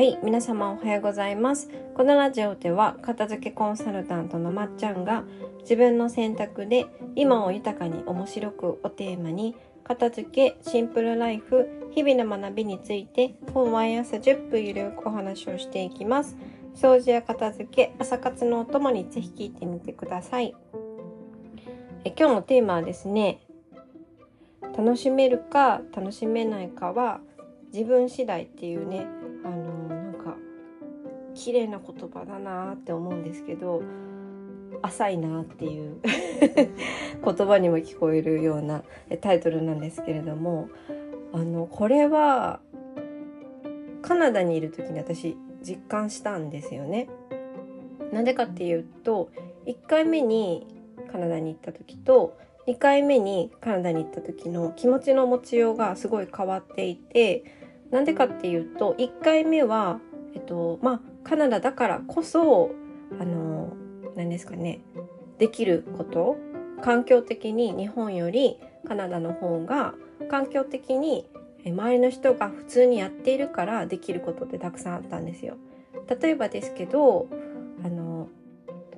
はい、皆様おはようございます。このラジオでは片付けコンサルタントのまっちゃんが自分の選択で今を豊かに面白くをテーマに片付け、シンプルライフ、日々の学びについて毎朝10分ゆるくお話をしていきます。掃除や片付け、朝活のお供にぜひ聞いてみてください。え今日のテーマはですね、楽しめるか楽しめないかは自分次第っていうね綺麗な言葉だなって思うんですけど浅いなっていう 言葉にも聞こえるようなタイトルなんですけれどもあのこれはカナダにいる時に私実感したんですよね。なんでかっていうと1回目にカナダに行った時と2回目にカナダに行った時の気持ちの持ちようがすごい変わっていてなんでかっていうと1回目は、えっとまあ、カナダだからこそあの何ですかねできること環境的に日本よりカナダの方が環境的に周りの人が普通にやっているからできることってたくさんあったんですよ。例えばですけどあの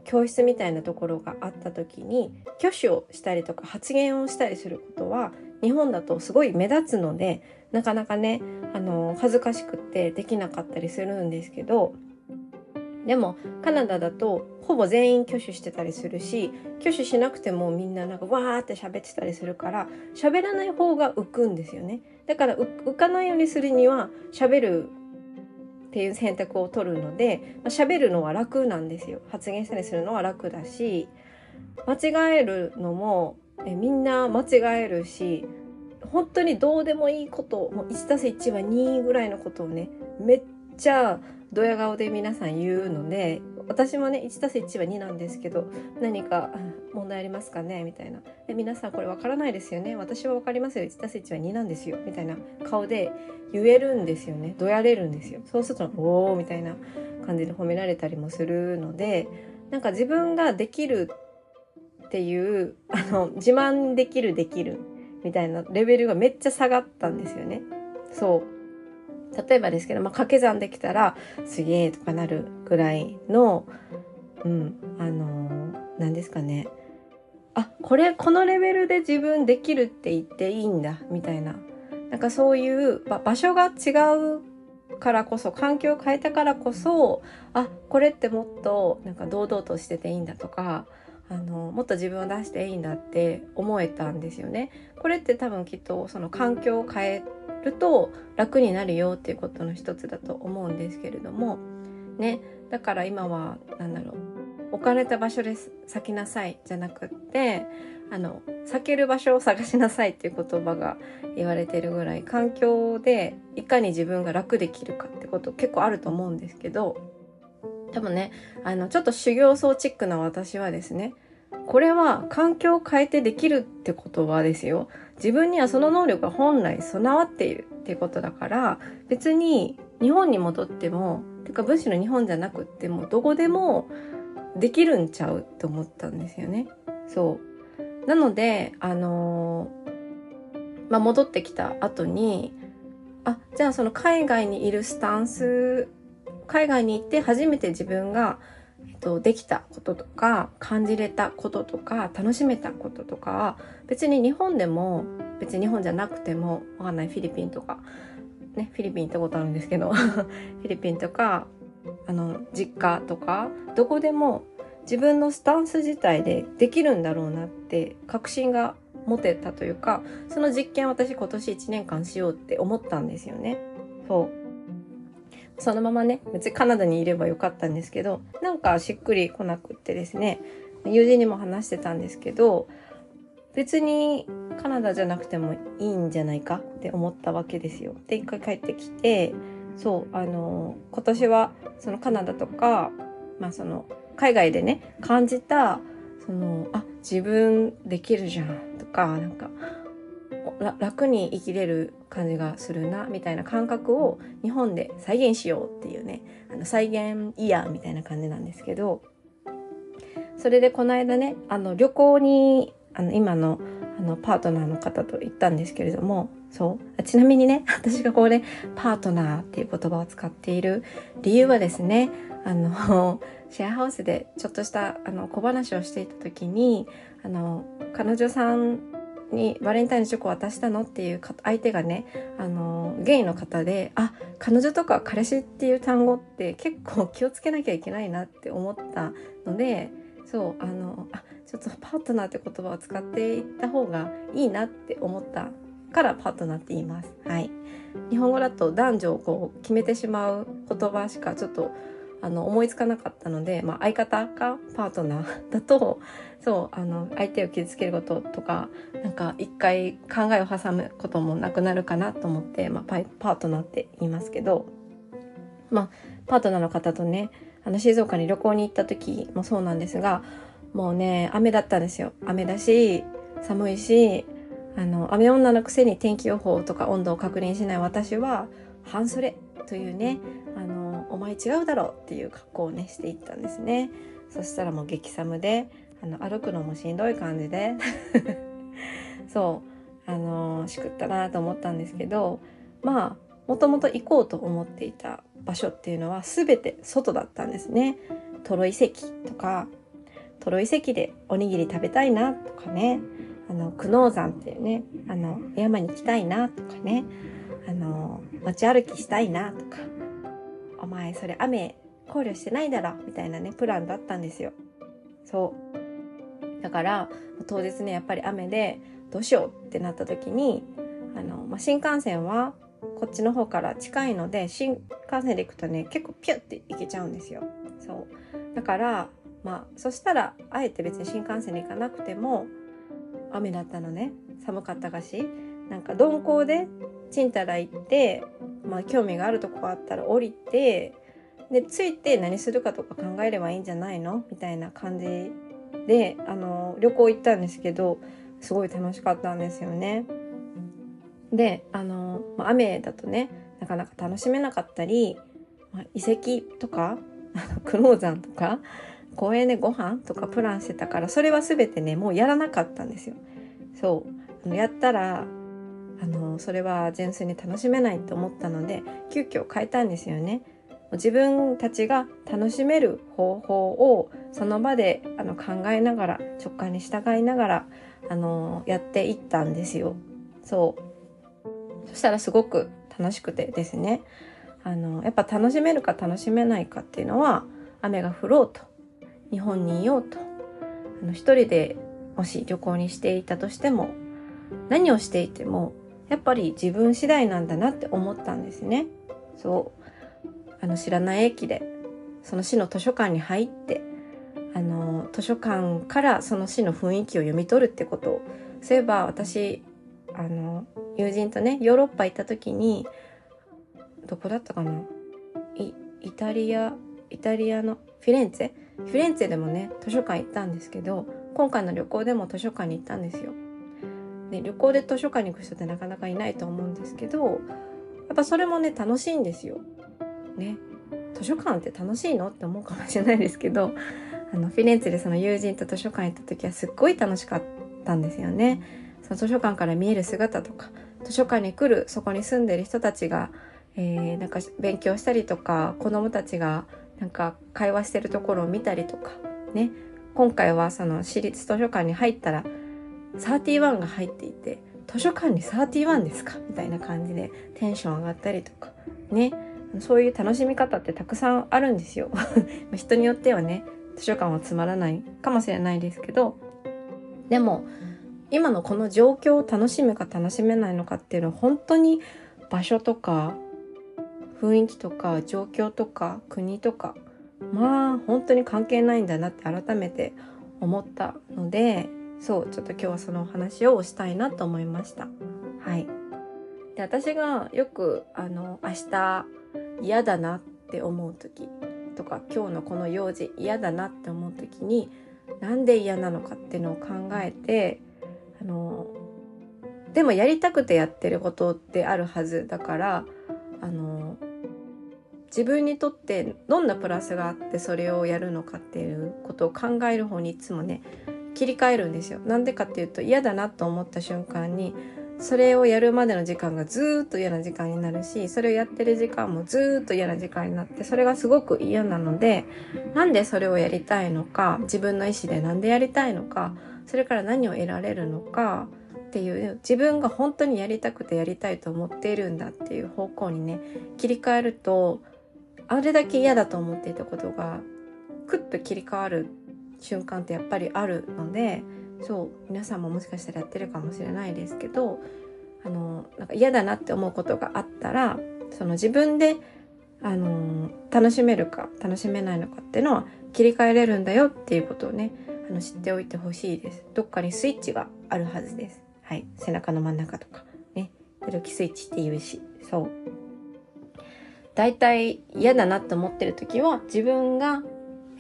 教室みたいなところがあった時に挙手をしたりとか発言をしたりすることは日本だとすごい目立つのでなかなかねあの恥ずかしくってできなかったりするんですけどでもカナダだとほぼ全員挙手してたりするし挙手しなくてもみんななんかわーって喋ってたりするから喋らない方が浮くんですよね。だから浮かないようにするには喋るっていう選択を取るので、まあ、喋るのは楽なんですよ。発言したりするのは楽だし間違えるのもえみんな間違えるし本当にどうでもいいこともう 1+1 は2ぐらいのことをねめっちゃドヤ顔で皆さん言うので私もね 1+1 は2なんですけど何か問題ありますかね？みたいな。で皆さんこれわからないですよね？私はわかりますよ。1+1 は2なんですよ。みたいな顔で言えるんですよね。どやれるんですよ。そうするとおおみたいな感じで褒められたりもするのでなんか自分ができるっていうあの自慢できるできるみたいなレベルがめっちゃ下がったんですよね。そう。例えばですけど、まあ、掛け算できたらすげえとかなるぐらいのうんあの何ですかね。あこれこのレベルで自分できるって言っていいんだみたいな。なんかそういう場所が違うからこそ環境を変えたからこそあこれってもっとなんか堂々としてていいんだとかあのもっと自分を出していいんだって思えたんですよね。これって多分きっとその環境を変えると楽になるよっていうことの一つだと思うんですけれども。ね。だから今は何だろう。置かれた場所で咲きなさいじゃなくってあの咲ける場所を探しなさいっていう言葉が言われてるぐらい環境でいかに自分が楽できるかってこと結構あると思うんですけど。多分ねあのちょっと修行僧チックな私はですねこれは環境を変えてできるってことはですよ自分にはその能力が本来備わっているってことだから別に日本に戻ってもてかむしろ日本じゃなくってもどこでもできるんちゃうと思ったんですよね。そうなのであのー、まあ、戻ってきた後にあじゃあその海外にいるスタンス海外に行って初めて自分が、えっと、できたこととか感じれたこととか楽しめたこととか別に日本でも別に日本じゃなくてもわかんないフィリピンとかねフィリピン行ったことあるんですけど フィリピンとかあの実家とかどこでも自分のスタンス自体でできるんだろうなって確信が持てたというかその実験私今年1年間しようって思ったんですよね。そうそのままね別にカナダにいればよかったんですけどなんかしっくりこなくってですね友人にも話してたんですけど別にカナダじゃなくてもいいんじゃないかって思ったわけですよ。で一回帰ってきてそうあの今年はそのカナダとか、まあ、その海外でね感じたそのあ自分できるじゃんとかなんか楽に生きれる感じがするなみたいな感覚を日本で再現しようっていうねあの再現イヤーみたいな感じなんですけどそれでこの間ねあの旅行にあの今のあのパートナーの方と行ったんですけれどもそうちなみにね 私がこれパートナーっていう言葉を使っている理由はですねあの シェアハウスでちょっとしたあの小話をしていた時にあの彼女さんにバレンタインのチョコ渡したのっていう相手がねあのゲイの方であ彼女とか彼氏っていう単語って結構 気をつけなきゃいけないなって思ったのでそうあのあちょっとパートナーって言葉を使っていった方がいいなって思ったからパートナーって言います。はい、日本語だと男女をこう決めてしまう言葉しかちょっとあの思いつかなかったので、まあ、相方かパートナーだと そうあの相手を傷つけることとかなんか一回考えを挟むこともなくなるかなと思って、まあ、パートナーって言いますけど、まあ、パートナーの方とねあの静岡に旅行に行った時もそうなんですがもうね雨だったんですよ。雨だし寒いしあの雨女のくせに天気予報とか温度を確認しない私は半袖というねあのお前違うだろうっていう格好をねしていったんですね。そしたらもう激寒であの歩くのもしんどい感じで。そう。あのしくったなと思ったんですけどまあもともと行こうと思っていた場所っていうのは全て外だったんですね。トロ遺跡とかトロ遺跡でおにぎり食べたいなとかね。あの久能山っていうねあの山に行きたいなとかね。あの街歩きしたいなとか。お前それ雨考慮してないだろみたいなねプランだったんですよ。そう。だから当日ねやっぱり雨でどうしようってなった時にあの、まあ、新幹線はこっちの方から近いので新幹線で行くとね結構ピュッて行けちゃうんですよ。そう。だからまあそしたらあえて別に新幹線で行かなくても雨だったのね。寒かったかし。なんか鈍行でちんたら行ってまあ興味があるとこがあったら降りてで着いて何するかとか考えればいいんじゃないの？みたいな感じであの旅行行ったんですけどすごい楽しかったんですよね。であの、雨だとねなかなか楽しめなかったり、まあ、遺跡とか久能山とか公園でご飯とかプランしてたからそれは全てねもうやらなかったんですよ。そうやったらあのそれは純粋に楽しめないと思ったので急遽変えたんですよね。自分たちが楽しめる方法をその場であの考えながら直感に従いながらあのやっていったんですよ。そうそしたらすごく楽しくてですねあのやっぱ楽しめるか楽しめないかっていうのは雨が降ろうと日本にいようとあの一人でもし旅行にしていたとしても何をしていてもやっぱり自分次第なんだなって思ったんですね。そうあの知らない駅でその市の図書館に入ってあの図書館からその市の雰囲気を読み取るってことをそういえば私あの友人とねヨーロッパ行った時にどこだったかな？イタリアイタリアのフィレンツェ？フィレンツェでもね図書館行ったんですけど今回の旅行でも図書館に行ったんですよ。で旅行で図書館に行く人ってなかなかいないと思うんですけどやっぱそれもね楽しいんですよ。ね図書館って楽しいのって思うかもしれないですけどあのフィレンツェでその友人と図書館行った時はすっごい楽しかったんですよね。その図書館から見える姿とか図書館に来るそこに住んでる人たちが、えー、なんか勉強したりとか子どもたちがなんか会話してるところを見たりとかね今回はその私立図書館に入ったら31が入っていて図書館に31ですか？みたいな感じでテンション上がったりとか。ね。そういう楽しみ方ってたくさんあるんですよ。人によってはね図書館はつまらないかもしれないですけど。でも今のこの状況を楽しむか楽しめないのかっていうのは本当に場所とか雰囲気とか状況とか国とかまあ本当に関係ないんだなって改めて思ったのでそうちょっと今日はそのお話をしたいなと思いました。はいで私がよくあの明日嫌だなって思う時とか今日のこの用事嫌だなって思う時になんで嫌なのかっていうのを考えてあのでもやりたくてやってることってあるはずだからあの自分にとってどんなプラスがあってそれをやるのかっていうことを考える方にいつもね切り替えるんですよ。なんでかっていうと嫌だなと思った瞬間にそれをやるまでの時間がずっと嫌な時間になるしそれをやってる時間もずっと嫌な時間になってそれがすごく嫌なのでなんでそれをやりたいのか自分の意思で何でやりたいのかそれから何を得られるのかっていう自分が本当にやりたくてやりたいと思っているんだっていう方向にね切り替えるとあれだけ嫌だと思っていたことがクッと切り替わる瞬間ってやっぱりあるのでそう皆さんももしかしたらやってるかもしれないですけどあのなんか嫌だなって思うことがあったらその自分であの楽しめるか楽しめないのかっていうのは切り替えれるんだよっていうことをねあの知っておいてほしいです。どっかにスイッチがあるはずです。はい、背中の真ん中とかね、ルキスイッチって言うし、そう。大体嫌だなって思ってる時は自分が、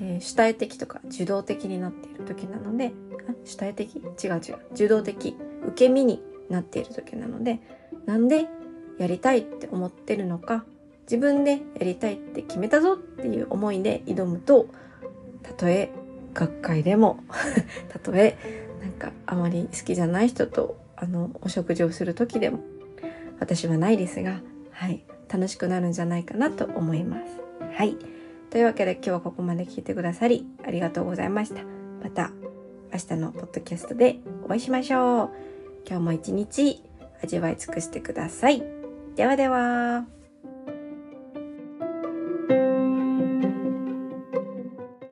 えー、主体的とか受動的になっている時なので主体的？違う違う。受動的受け身になっている時なのでなんでやりたいって思ってるのか自分でやりたいって決めたぞっていう思いで挑むとたとえ学会でも たとえなんかあまり好きじゃない人とあのお食事をする時でも私はないですがはい楽しくなるんじゃないかなと思います。はい。というわけで今日はここまで聞いてくださりありがとうございましたまた明日のポッドキャストでお会いしましょう。今日も一日味わい尽くしてください。ではでは。